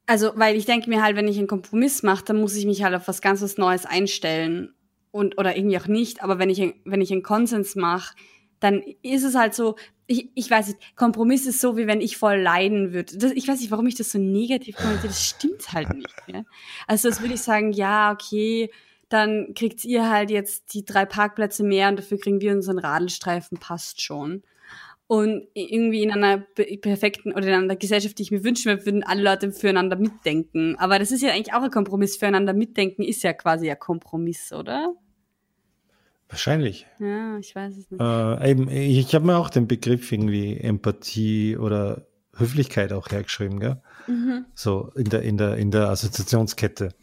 S1: also, weil ich denke mir halt, wenn ich einen Kompromiss mache, dann muss ich mich halt auf was ganz was Neues einstellen. Und, oder irgendwie auch nicht. Aber wenn ich, wenn ich einen Konsens mache, dann ist es halt so, ich, ich weiß nicht, Kompromiss ist so, wie wenn ich voll leiden würde. Das, ich weiß nicht, warum ich das so negativ kommentiere. Das stimmt halt nicht. Ja? Also, das würde ich sagen, ja, okay, dann kriegt ihr halt jetzt die drei Parkplätze mehr und dafür kriegen wir unseren Radelstreifen, passt schon. Und irgendwie in einer perfekten oder in einer Gesellschaft, die ich mir wünschen würde, würden alle Leute füreinander mitdenken. Aber das ist ja eigentlich auch ein Kompromiss. Füreinander mitdenken ist ja quasi ein Kompromiss, oder?
S2: Wahrscheinlich.
S1: Ja, ich weiß es nicht.
S2: Äh, eben, ich habe mir auch den Begriff irgendwie Empathie oder Höflichkeit auch hergeschrieben, gell? Mhm. So in der, in der, in der Assoziationskette.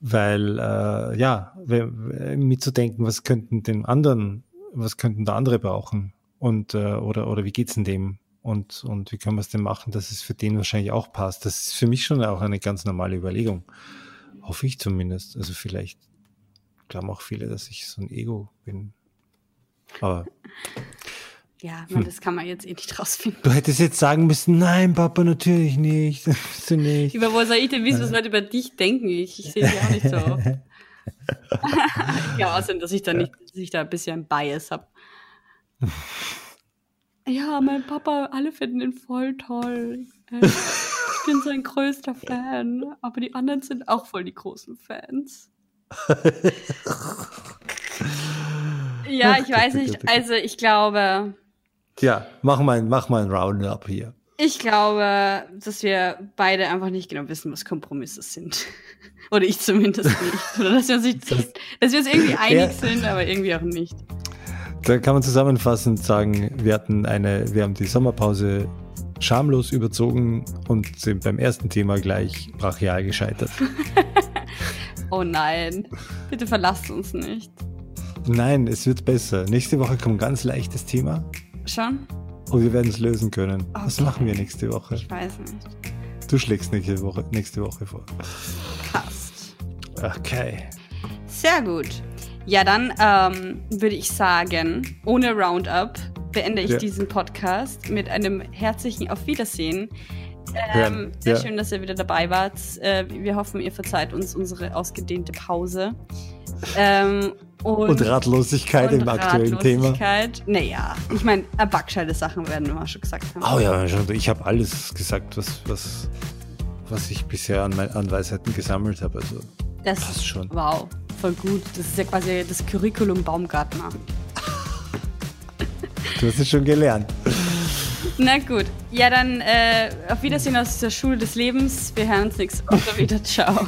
S2: Weil, äh, ja, mitzudenken, was könnten den anderen, was könnten da andere brauchen? Und äh, oder, oder wie geht's denn dem? Und, und wie können wir es denn machen, dass es für den wahrscheinlich auch passt? Das ist für mich schon auch eine ganz normale Überlegung. Hoffe ich zumindest. Also vielleicht glauben auch viele, dass ich so ein Ego bin. Aber.
S1: Ja, man, hm. das kann man jetzt eh nicht rausfinden.
S2: Du hättest jetzt sagen müssen, nein, Papa, natürlich nicht. Bist du nicht.
S1: Über wo soll ich denn wissen, was Leute über dich denken? Ich, ich sehe dich auch nicht so oft. ja, außerdem, dass ich da nicht, dass ich da ein bisschen Bias habe. Ja, mein Papa, alle finden ihn voll toll. Äh, ich bin sein größter Fan, aber die anderen sind auch voll die großen Fans. Ja, ich weiß nicht. Also ich glaube.
S2: Ja, mach mal, mach mal ein Roundup hier.
S1: Ich glaube, dass wir beide einfach nicht genau wissen, was Kompromisse sind. Oder ich zumindest nicht. Oder dass wir uns, nicht, dass wir uns irgendwie einig ja. sind, aber irgendwie auch nicht.
S2: Da kann man zusammenfassend sagen, wir hatten eine, wir haben die Sommerpause schamlos überzogen und sind beim ersten Thema gleich brachial gescheitert.
S1: Oh nein, bitte verlasst uns nicht.
S2: Nein, es wird besser. Nächste Woche kommt ein ganz leichtes Thema.
S1: Schon?
S2: Und wir werden es lösen können.
S1: Okay.
S2: Was machen wir nächste Woche?
S1: Ich weiß nicht.
S2: Du schlägst nächste Woche, nächste Woche vor.
S1: Passt.
S2: Okay.
S1: Sehr gut. Ja, dann ähm, würde ich sagen, ohne Roundup beende ich
S2: Ja.
S1: diesen Podcast mit einem herzlichen Auf Wiedersehen.
S2: Hören.
S1: Ähm, sehr
S2: Ja.
S1: schön, dass ihr wieder dabei wart. Äh, wir hoffen, ihr verzeiht uns unsere ausgedehnte Pause. Ähm, und,
S2: Und Ratlosigkeit
S1: und
S2: im aktuellen Thema.
S1: Ratlosigkeit. Naja, ich meine, backscheide Sachen werden wir schon gesagt haben.
S2: Oh ja. Ich habe alles gesagt, was, was, was ich bisher an, an Weisheiten gesammelt habe. Also
S1: das
S2: passt schon.
S1: Wow, voll gut. Das ist ja quasi das Curriculum Baumgartner.
S2: du hast es schon gelernt.
S1: Na gut. Ja, dann äh, auf Wiedersehen aus der Schule des Lebens. Wir hören uns nächste Woche wieder. Ciao.